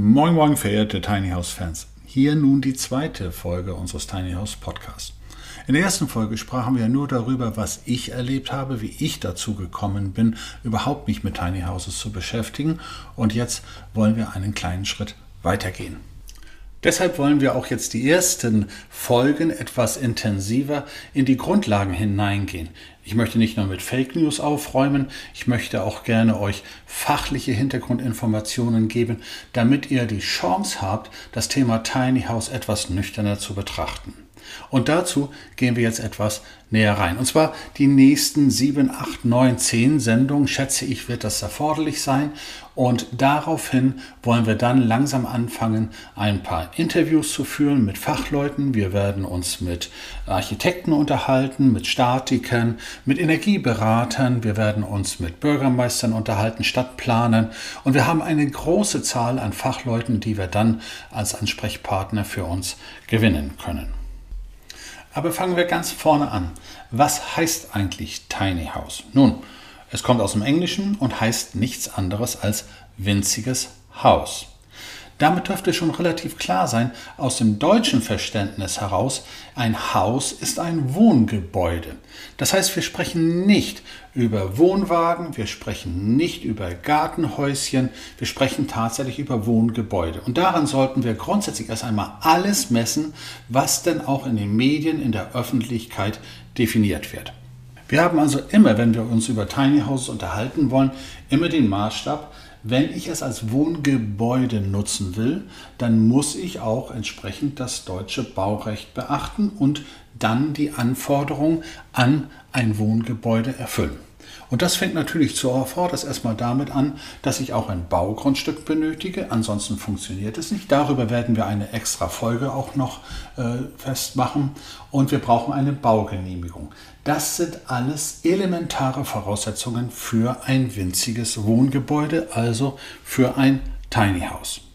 Moin, moin, verehrte Tiny House Fans. Hier nun die zweite Folge unseres Tiny House Podcasts. In der ersten Folge sprachen wir nur darüber, was ich erlebt habe, wie ich dazu gekommen bin, überhaupt mich mit Tiny Houses zu beschäftigen. Und jetzt wollen wir einen kleinen Schritt weitergehen. Deshalb wollen wir auch jetzt die ersten Folgen etwas intensiver in die Grundlagen hineingehen. Ich möchte nicht nur mit Fake News aufräumen, ich möchte auch gerne euch fachliche Hintergrundinformationen geben, damit ihr die Chance habt, das Thema Tiny House etwas nüchterner zu betrachten. Und dazu gehen wir jetzt etwas näher rein. Und zwar die nächsten sieben, acht, neun, zehn Sendungen, schätze ich, wird das erforderlich sein. Und daraufhin wollen wir dann langsam anfangen, ein paar Interviews zu führen mit Fachleuten. Wir werden uns mit Architekten unterhalten, mit Statikern, mit Energieberatern. Wir werden uns mit Bürgermeistern unterhalten, Stadtplanern. Und wir haben eine große Zahl an Fachleuten, die wir dann als Ansprechpartner für uns gewinnen können. Aber fangen wir ganz vorne an. Was heißt eigentlich Tiny House? Nun, es kommt aus dem Englischen und heißt nichts anderes als winziges Haus. Damit dürfte schon relativ klar sein, aus dem deutschen Verständnis heraus, ein Haus ist ein Wohngebäude. Das heißt, wir sprechen nicht über Wohnwagen, wir sprechen nicht über Gartenhäuschen, wir sprechen tatsächlich über Wohngebäude. Und daran sollten wir grundsätzlich erst einmal alles messen, was denn auch in den Medien, in der Öffentlichkeit definiert wird. Wir haben also immer, wenn wir uns über Tiny Houses unterhalten wollen, immer den Maßstab, wenn ich es als Wohngebäude nutzen will, dann muss ich auch entsprechend das deutsche Baurecht beachten und dann die Anforderungen an ein Wohngebäude erfüllen. Und das fängt natürlich zuvorderst erstmal damit an, dass ich auch ein Baugrundstück benötige. Ansonsten funktioniert es nicht. Darüber werden wir eine extra Folge auch noch äh, festmachen. Und wir brauchen eine Baugenehmigung. Das sind alles elementare Voraussetzungen für ein winziges Wohngebäude, also für ein Tiny House.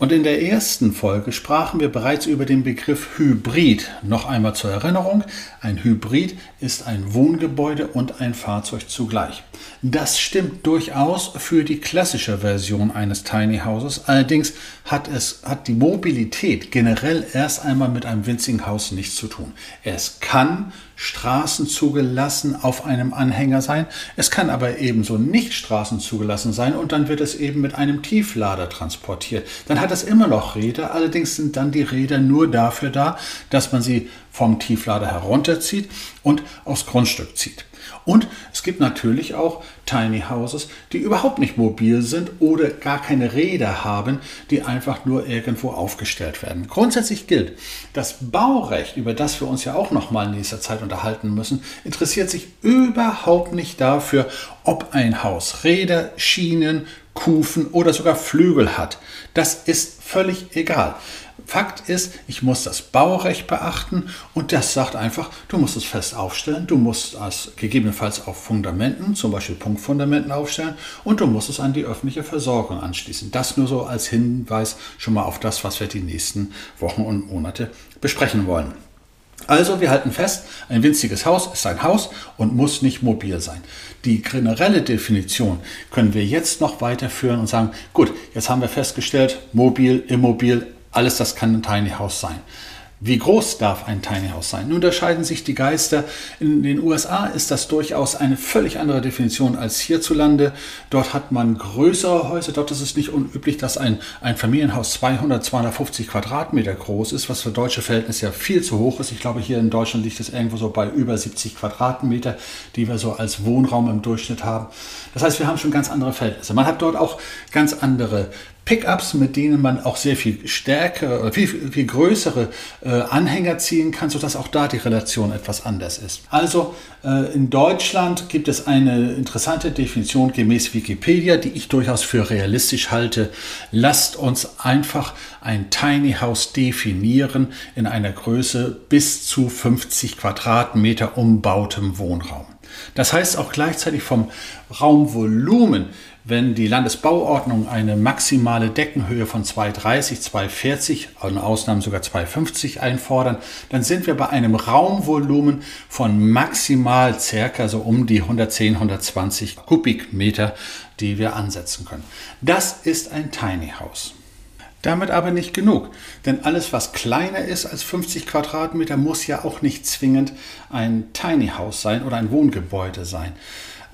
Und in der ersten Folge sprachen wir bereits über den Begriff Hybrid. Noch einmal zur Erinnerung, ein Hybrid ist ein Wohngebäude und ein Fahrzeug zugleich. Das stimmt durchaus für die klassische Version eines Tiny Houses. Allerdings hat es hat die Mobilität generell erst einmal mit einem winzigen Haus nichts zu tun. Es kann straßenzugelassen auf einem Anhänger sein. Es kann aber ebenso nicht straßenzugelassen sein und dann wird es eben mit einem Tieflader transportiert. Dann hat es immer noch Räder, allerdings sind dann die Räder nur dafür da, dass man sie vom Tieflader herunterzieht und aufs Grundstück zieht. Und es gibt natürlich auch Tiny Houses, die überhaupt nicht mobil sind oder gar keine Räder haben, die einfach nur irgendwo aufgestellt werden. Grundsätzlich gilt, das Baurecht, über das wir uns ja auch noch mal in nächster Zeit unterhalten müssen, interessiert sich überhaupt nicht dafür, ob ein Haus Räder, Schienen, Kufen oder sogar Flügel hat. Das ist völlig egal. Fakt ist, ich muss das Baurecht beachten und das sagt einfach, du musst es fest aufstellen, du musst es gegebenenfalls auf Fundamenten, zum Beispiel Punktfundamenten aufstellen und du musst es an die öffentliche Versorgung anschließen. Das nur so als Hinweis schon mal auf das, was wir die nächsten Wochen und Monate besprechen wollen. Also wir halten fest, ein winziges Haus ist ein Haus und muss nicht mobil sein. Die generelle Definition können wir jetzt noch weiterführen und sagen, gut, jetzt haben wir festgestellt, mobil, immobil, alles das kann ein Tiny House sein. Wie groß darf ein Tiny House sein? Nun unterscheiden sich die Geister. In den USA ist das durchaus eine völlig andere Definition als hierzulande. Dort hat man größere Häuser. Dort ist es nicht unüblich, dass ein, ein Familienhaus 200, 250 Quadratmeter groß ist, was für deutsche Verhältnisse ja viel zu hoch ist. Ich glaube, hier in Deutschland liegt es irgendwo so bei über 70 Quadratmeter, die wir so als Wohnraum im Durchschnitt haben. Das heißt, wir haben schon ganz andere Verhältnisse. Man hat dort auch ganz andere Pickups, mit denen man auch sehr viel stärkere, viel, viel größere äh, Anhänger ziehen kann, sodass auch da die Relation etwas anders ist. Also äh, in Deutschland gibt es eine interessante Definition gemäß Wikipedia, die ich durchaus für realistisch halte. Lasst uns einfach ein Tiny House definieren in einer Größe bis zu 50 Quadratmeter umbautem Wohnraum. Das heißt auch gleichzeitig vom Raumvolumen wenn die Landesbauordnung eine maximale Deckenhöhe von 230, 240, in Ausnahmen sogar 250 einfordern, dann sind wir bei einem Raumvolumen von maximal circa so um die 110, 120 Kubikmeter, die wir ansetzen können. Das ist ein Tiny House. Damit aber nicht genug, denn alles, was kleiner ist als 50 Quadratmeter, muss ja auch nicht zwingend ein Tiny House sein oder ein Wohngebäude sein.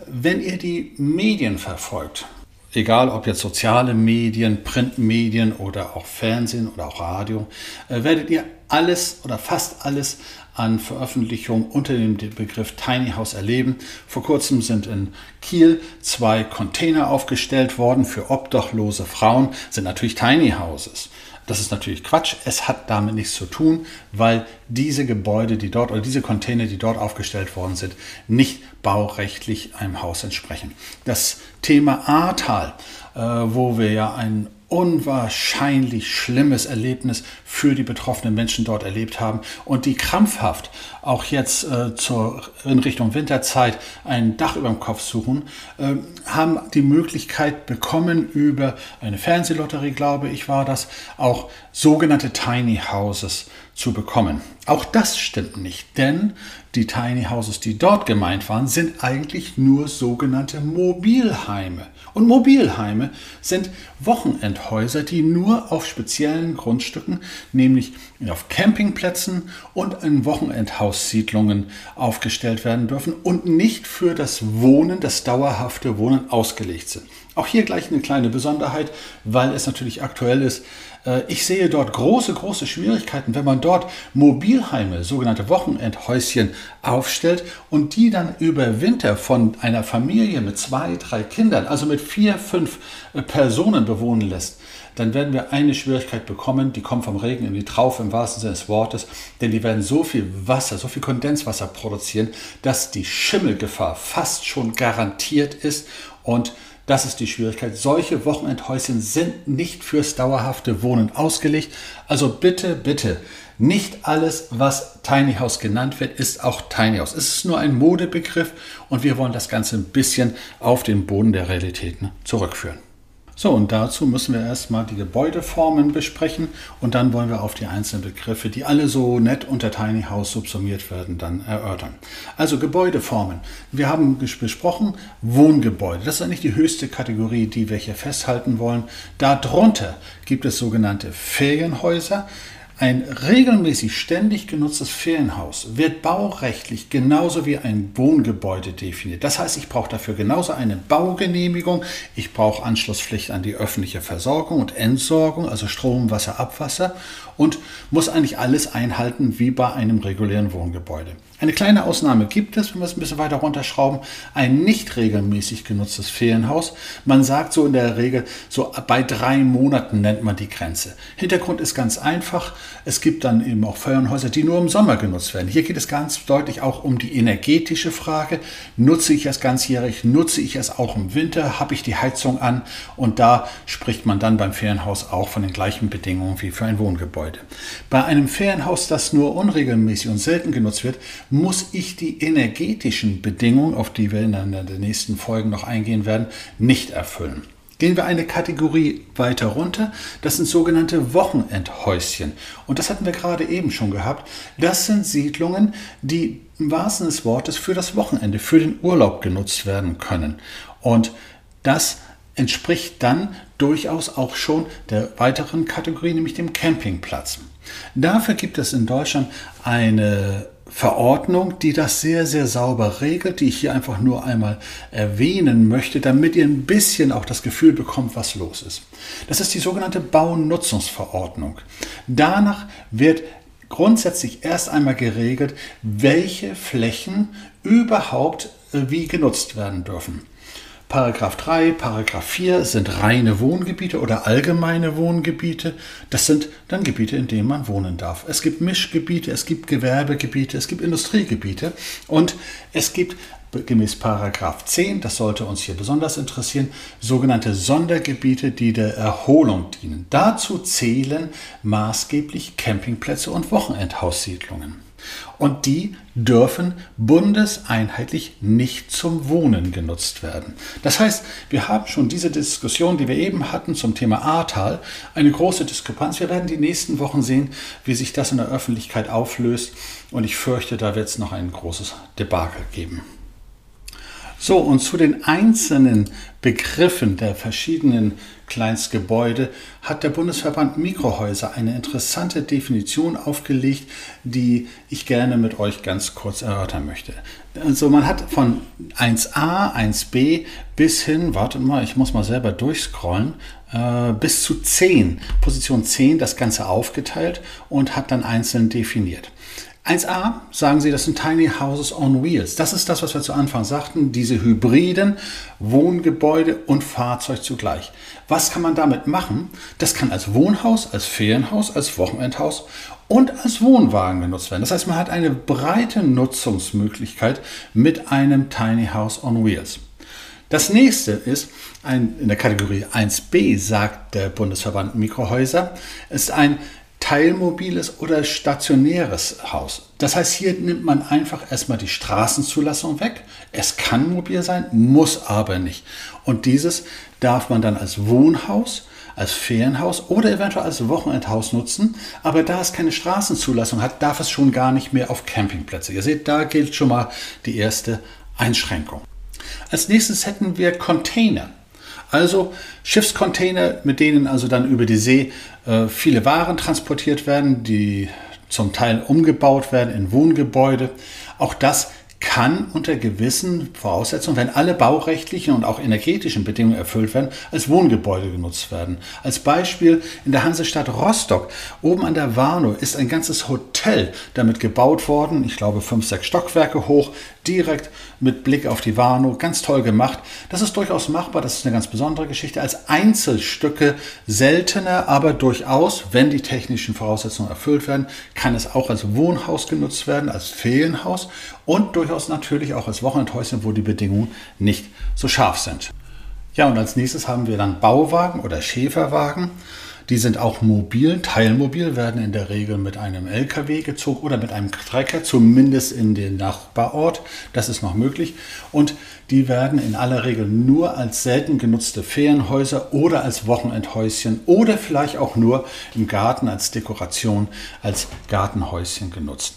Wenn ihr die Medien verfolgt, egal ob jetzt soziale Medien, Printmedien oder auch Fernsehen oder auch Radio, äh, werdet ihr alles oder fast alles an Veröffentlichungen unter dem Begriff Tiny House erleben. Vor kurzem sind in Kiel zwei Container aufgestellt worden für obdachlose Frauen, sind natürlich Tiny Houses. Das ist natürlich Quatsch. Es hat damit nichts zu tun, weil diese Gebäude, die dort oder diese Container, die dort aufgestellt worden sind, nicht baurechtlich einem Haus entsprechen. Das Thema Ahrtal, äh, wo wir ja ein unwahrscheinlich schlimmes Erlebnis für die betroffenen Menschen dort erlebt haben und die krampfhaft auch jetzt äh, zur, in Richtung Winterzeit ein Dach über dem Kopf suchen, äh, haben die Möglichkeit bekommen über eine Fernsehlotterie, glaube ich, war das, auch sogenannte Tiny Houses zu bekommen. Auch das stimmt nicht, denn die Tiny Houses, die dort gemeint waren, sind eigentlich nur sogenannte Mobilheime. Und Mobilheime sind Wochenendhäuser, die nur auf speziellen Grundstücken, nämlich auf Campingplätzen und in Wochenendhaussiedlungen aufgestellt werden dürfen und nicht für das Wohnen, das dauerhafte Wohnen ausgelegt sind. Auch hier gleich eine kleine Besonderheit, weil es natürlich aktuell ist. Äh, ich sehe dort große, große Schwierigkeiten, wenn man dort Mobilheime, sogenannte Wochenendhäuschen aufstellt und die dann über Winter von einer Familie mit zwei, drei Kindern, also mit vier, fünf äh, Personen bewohnen lässt dann werden wir eine Schwierigkeit bekommen, die kommt vom Regen in die Traufe im wahrsten Sinne des Wortes, denn die werden so viel Wasser, so viel Kondenswasser produzieren, dass die Schimmelgefahr fast schon garantiert ist und das ist die Schwierigkeit. Solche Wochenendhäuschen sind nicht fürs dauerhafte Wohnen ausgelegt. Also bitte, bitte, nicht alles, was Tiny House genannt wird, ist auch Tiny House. Es ist nur ein Modebegriff und wir wollen das Ganze ein bisschen auf den Boden der Realitäten zurückführen. So, und dazu müssen wir erstmal die Gebäudeformen besprechen und dann wollen wir auf die einzelnen Begriffe, die alle so nett unter Tiny House subsumiert werden, dann erörtern. Also Gebäudeformen. Wir haben besprochen Wohngebäude. Das ist eigentlich die höchste Kategorie, die wir hier festhalten wollen. Darunter gibt es sogenannte Ferienhäuser. Ein regelmäßig ständig genutztes Ferienhaus wird baurechtlich genauso wie ein Wohngebäude definiert. Das heißt, ich brauche dafür genauso eine Baugenehmigung, ich brauche Anschlusspflicht an die öffentliche Versorgung und Entsorgung, also Strom, Wasser, Abwasser und muss eigentlich alles einhalten wie bei einem regulären Wohngebäude. Eine kleine Ausnahme gibt es, wenn wir es ein bisschen weiter runterschrauben, ein nicht regelmäßig genutztes Ferienhaus. Man sagt so in der Regel, so bei drei Monaten nennt man die Grenze. Hintergrund ist ganz einfach. Es gibt dann eben auch Ferienhäuser, die nur im Sommer genutzt werden. Hier geht es ganz deutlich auch um die energetische Frage. Nutze ich es ganzjährig? Nutze ich es auch im Winter? Habe ich die Heizung an? Und da spricht man dann beim Ferienhaus auch von den gleichen Bedingungen wie für ein Wohngebäude. Bei einem Ferienhaus, das nur unregelmäßig und selten genutzt wird, muss ich die energetischen Bedingungen, auf die wir in den nächsten Folgen noch eingehen werden, nicht erfüllen. Gehen wir eine Kategorie weiter runter. Das sind sogenannte Wochenendhäuschen. Und das hatten wir gerade eben schon gehabt. Das sind Siedlungen, die im wahrsten des Wortes für das Wochenende, für den Urlaub genutzt werden können. Und das entspricht dann durchaus auch schon der weiteren Kategorie, nämlich dem Campingplatz. Dafür gibt es in Deutschland eine Verordnung, die das sehr, sehr sauber regelt, die ich hier einfach nur einmal erwähnen möchte, damit ihr ein bisschen auch das Gefühl bekommt, was los ist. Das ist die sogenannte Baunutzungsverordnung. Danach wird grundsätzlich erst einmal geregelt, welche Flächen überhaupt äh, wie genutzt werden dürfen. Paragraph 3, Paragraph 4 sind reine Wohngebiete oder allgemeine Wohngebiete. Das sind dann Gebiete, in denen man wohnen darf. Es gibt Mischgebiete, es gibt Gewerbegebiete, es gibt Industriegebiete und es gibt gemäß Paragraph 10, das sollte uns hier besonders interessieren, sogenannte Sondergebiete, die der Erholung dienen. Dazu zählen maßgeblich Campingplätze und Wochenendhaussiedlungen. Und die dürfen bundeseinheitlich nicht zum Wohnen genutzt werden. Das heißt, wir haben schon diese Diskussion, die wir eben hatten zum Thema Ahrtal, eine große Diskrepanz. Wir werden die nächsten Wochen sehen, wie sich das in der Öffentlichkeit auflöst. Und ich fürchte, da wird es noch ein großes Debakel geben. So, und zu den einzelnen Begriffen der verschiedenen Kleinstgebäude hat der Bundesverband Mikrohäuser eine interessante Definition aufgelegt, die ich gerne mit euch ganz kurz erörtern möchte. Also man hat von 1a, 1b bis hin, wartet mal, ich muss mal selber durchscrollen, äh, bis zu 10, Position 10 das Ganze aufgeteilt und hat dann einzeln definiert. 1a sagen sie, das sind Tiny Houses on Wheels. Das ist das, was wir zu Anfang sagten, diese hybriden Wohngebäude und Fahrzeug zugleich. Was kann man damit machen? Das kann als Wohnhaus, als Ferienhaus, als Wochenendhaus und als Wohnwagen genutzt werden. Das heißt, man hat eine breite Nutzungsmöglichkeit mit einem Tiny House on Wheels. Das nächste ist ein, in der Kategorie 1b, sagt der Bundesverband Mikrohäuser, ist ein teilmobiles oder stationäres Haus. Das heißt, hier nimmt man einfach erstmal die Straßenzulassung weg. Es kann mobil sein, muss aber nicht. Und dieses darf man dann als Wohnhaus, als Ferienhaus oder eventuell als Wochenendhaus nutzen. Aber da es keine Straßenzulassung hat, darf es schon gar nicht mehr auf Campingplätze. Ihr seht, da gilt schon mal die erste Einschränkung. Als nächstes hätten wir Container. Also Schiffscontainer, mit denen also dann über die See äh, viele Waren transportiert werden, die zum Teil umgebaut werden in Wohngebäude. Auch das kann unter gewissen Voraussetzungen, wenn alle baurechtlichen und auch energetischen Bedingungen erfüllt werden, als Wohngebäude genutzt werden. Als Beispiel in der Hansestadt Rostock, oben an der Warnow, ist ein ganzes Hotel damit gebaut worden, ich glaube fünf, sechs Stockwerke hoch, direkt mit Blick auf die Warnow, ganz toll gemacht. Das ist durchaus machbar, das ist eine ganz besondere Geschichte. Als Einzelstücke seltener, aber durchaus, wenn die technischen Voraussetzungen erfüllt werden, kann es auch als Wohnhaus genutzt werden, als Ferienhaus und durchaus natürlich auch als Wochenendhäuschen, wo die Bedingungen nicht so scharf sind. Ja, und als nächstes haben wir dann Bauwagen oder Schäferwagen. Die sind auch mobil, teilmobil, werden in der Regel mit einem LKW gezogen oder mit einem Trecker, zumindest in den Nachbarort. Das ist noch möglich. Und die werden in aller Regel nur als selten genutzte Ferienhäuser oder als Wochenendhäuschen oder vielleicht auch nur im Garten als Dekoration, als Gartenhäuschen genutzt.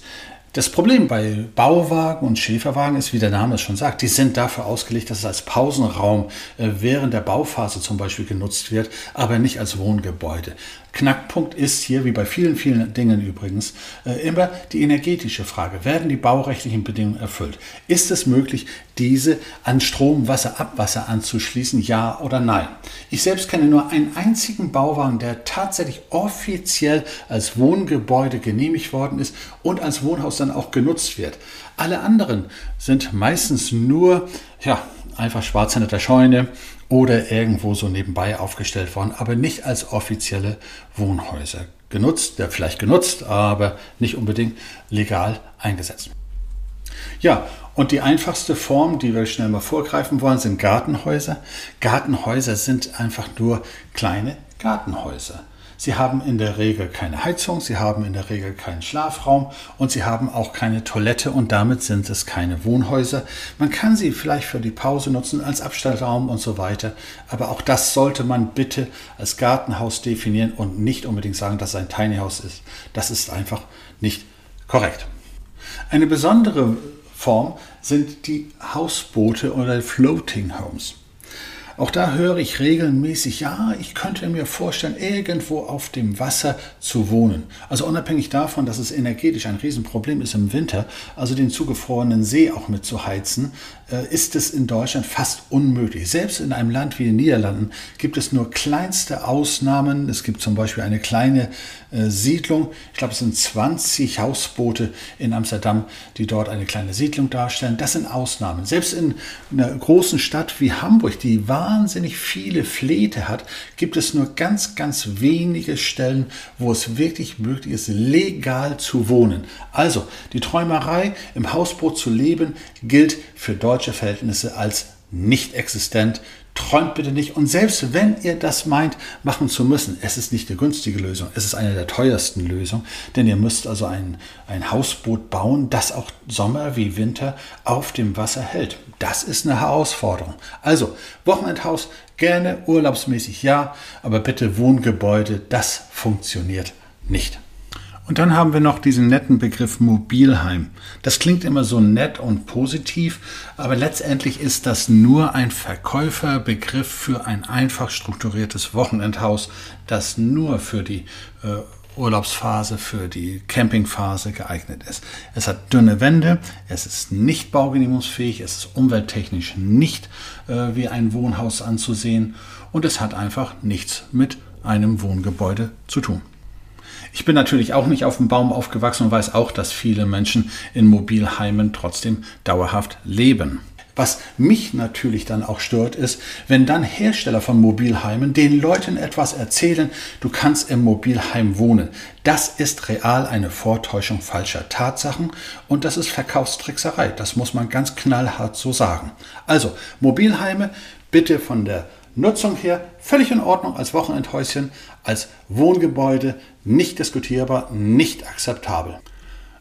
Das Problem bei Bauwagen und Schäferwagen ist, wie der Name es schon sagt, die sind dafür ausgelegt, dass es als Pausenraum äh, während der Bauphase zum Beispiel genutzt wird, aber nicht als Wohngebäude. Knackpunkt ist hier, wie bei vielen, vielen Dingen übrigens, äh, immer die energetische Frage. Werden die baurechtlichen Bedingungen erfüllt? Ist es möglich, diese an Strom, Wasser, Abwasser anzuschließen? Ja oder nein? Ich selbst kenne nur einen einzigen Bauwagen, der tatsächlich offiziell als Wohngebäude genehmigt worden ist und als Wohnhaus dann auch genutzt wird. Alle anderen sind meistens nur, ja, einfach schwarz hinter der Scheune oder irgendwo so nebenbei aufgestellt worden, aber nicht als offizielle Wohnhäuser genutzt, ja, vielleicht genutzt, aber nicht unbedingt legal eingesetzt. Ja, und die einfachste Form, die wir schnell mal vorgreifen wollen, sind Gartenhäuser. Gartenhäuser sind einfach nur kleine Gartenhäuser. Sie haben in der Regel keine Heizung, sie haben in der Regel keinen Schlafraum und sie haben auch keine Toilette und damit sind es keine Wohnhäuser. Man kann sie vielleicht für die Pause nutzen, als Abstellraum und so weiter, aber auch das sollte man bitte als Gartenhaus definieren und nicht unbedingt sagen, dass es ein Tiny House ist. Das ist einfach nicht korrekt. Eine besondere Form sind die Hausboote oder Floating Homes. Auch da höre ich regelmäßig, ja, ich könnte mir vorstellen, irgendwo auf dem Wasser zu wohnen. Also unabhängig davon, dass es energetisch ein Riesenproblem ist im Winter, also den zugefrorenen See auch mit zu heizen, ist es in Deutschland fast unmöglich. Selbst in einem Land wie den Niederlanden gibt es nur kleinste Ausnahmen. Es gibt zum Beispiel eine kleine äh, Siedlung. Ich glaube, es sind 20 Hausboote in Amsterdam, die dort eine kleine Siedlung darstellen. Das sind Ausnahmen. Selbst in einer großen Stadt wie Hamburg, die wahnsinnig viele Fläche hat, gibt es nur ganz, ganz wenige Stellen, wo es wirklich möglich ist, legal zu wohnen. Also die Träumerei, im Hausboot zu leben, gilt für deutsche Verhältnisse als nicht existent. Träumt bitte nicht. Und selbst wenn ihr das meint, machen zu müssen, es ist nicht die günstige Lösung, es ist eine der teuersten Lösungen, denn ihr müsst also ein, ein Hausboot bauen, das auch Sommer wie Winter auf dem Wasser hält. Das ist eine Herausforderung. Also, Wochenendhaus gerne, urlaubsmäßig ja, aber bitte Wohngebäude, das funktioniert nicht. Und dann haben wir noch diesen netten Begriff Mobilheim. Das klingt immer so nett und positiv, aber letztendlich ist das nur ein Verkäuferbegriff für ein einfach strukturiertes Wochenendhaus, das nur für die äh, Urlaubsphase, für die Campingphase geeignet ist. Es hat dünne Wände, es ist nicht baugenehmigungsfähig, es ist umwelttechnisch nicht äh, wie ein Wohnhaus anzusehen und es hat einfach nichts mit einem Wohngebäude zu tun. Ich bin natürlich auch nicht auf dem Baum aufgewachsen und weiß auch, dass viele Menschen in Mobilheimen trotzdem dauerhaft leben. Was mich natürlich dann auch stört, ist, wenn dann Hersteller von Mobilheimen den Leuten etwas erzählen, du kannst im Mobilheim wohnen. Das ist real eine Vortäuschung falscher Tatsachen und das ist Verkaufstrickserei. Das muss man ganz knallhart so sagen. Also, Mobilheime bitte von der Nutzung her völlig in Ordnung als Wochenendhäuschen, als Wohngebäude, nicht diskutierbar, nicht akzeptabel.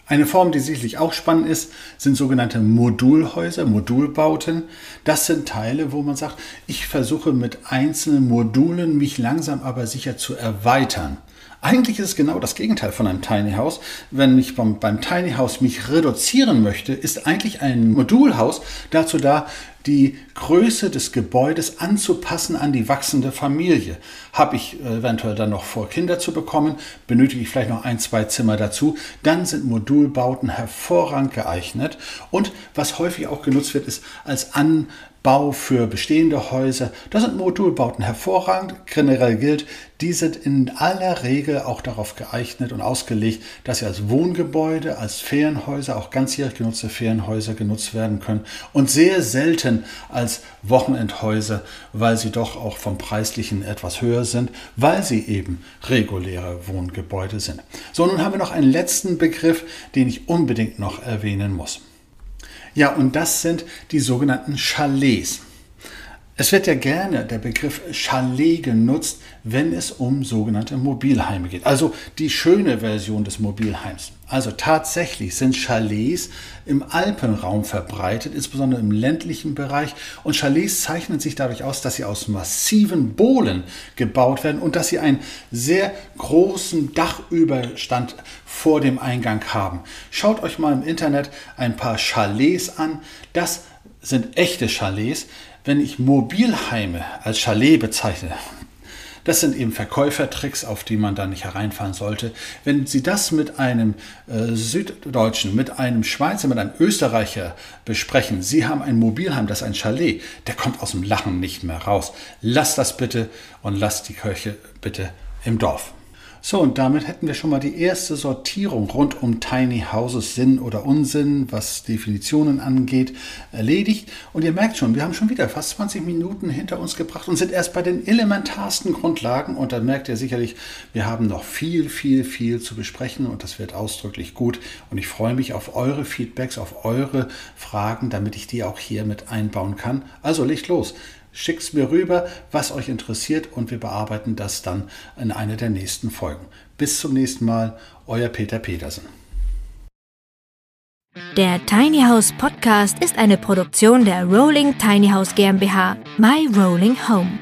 Eine Form, die sicherlich auch spannend ist, sind sogenannte Modulhäuser, Modulbauten. Das sind Teile, wo man sagt, ich versuche mit einzelnen Modulen mich langsam aber sicher zu erweitern. Eigentlich ist es genau das Gegenteil von einem Tiny House. Wenn ich beim, beim Tiny House mich reduzieren möchte, ist eigentlich ein Modulhaus dazu da, die Größe des Gebäudes anzupassen an die wachsende Familie. Habe ich eventuell dann noch vor, Kinder zu bekommen, benötige ich vielleicht noch ein, zwei Zimmer dazu, dann sind Modulbauten hervorragend geeignet. Und was häufig auch genutzt wird, ist als An Bau für bestehende Häuser. Das sind Modulbauten hervorragend. Generell gilt, die sind in aller Regel auch darauf geeignet und ausgelegt, dass sie als Wohngebäude, als Ferienhäuser, auch ganzjährig genutzte Ferienhäuser genutzt werden können und sehr selten als Wochenendhäuser, weil sie doch auch vom preislichen etwas höher sind, weil sie eben reguläre Wohngebäude sind. So, nun haben wir noch einen letzten Begriff, den ich unbedingt noch erwähnen muss. Ja, und das sind die sogenannten Chalets. Es wird ja gerne der Begriff Chalet genutzt, wenn es um sogenannte Mobilheime geht. Also die schöne Version des Mobilheims. Also tatsächlich sind Chalets im Alpenraum verbreitet, insbesondere im ländlichen Bereich. Und Chalets zeichnen sich dadurch aus, dass sie aus massiven Bohlen gebaut werden und dass sie einen sehr großen Dachüberstand vor dem Eingang haben. Schaut euch mal im Internet ein paar Chalets an. Das sind echte Chalets. Wenn ich Mobilheime als Chalet bezeichne, das sind eben Verkäufertricks, auf die man da nicht hereinfallen sollte. Wenn Sie das mit einem äh, Süddeutschen, mit einem Schweizer, mit einem Österreicher besprechen, Sie haben ein Mobilheim, das ist ein Chalet, der kommt aus dem Lachen nicht mehr raus. Lasst das bitte und lasst die Kirche bitte im Dorf. So, und damit hätten wir schon mal die erste Sortierung rund um Tiny Houses Sinn oder Unsinn, was Definitionen angeht, erledigt. Und ihr merkt schon, wir haben schon wieder fast 20 Minuten hinter uns gebracht und sind erst bei den elementarsten Grundlagen. Und dann merkt ihr sicherlich, wir haben noch viel, viel, viel zu besprechen und das wird ausdrücklich gut. Und ich freue mich auf eure Feedbacks, auf eure Fragen, damit ich die auch hier mit einbauen kann. Also legt los. Schickt es mir rüber, was euch interessiert und wir bearbeiten das dann in einer der nächsten Folgen. Bis zum nächsten Mal, euer Peter Petersen. Der Tiny House Podcast ist eine Produktion der Rolling Tiny House GmbH, My Rolling Home.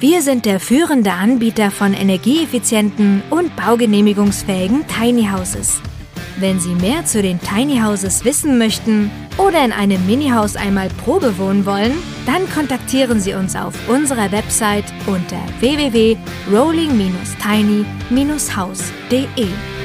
Wir sind der führende Anbieter von energieeffizienten und baugenehmigungsfähigen Tiny Houses. Wenn Sie mehr zu den Tiny Houses wissen möchten oder in einem Mini-Haus einmal Probe wohnen wollen, dann kontaktieren Sie uns auf unserer Website unter www.rolling-tiny-house.de.